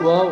Whoa.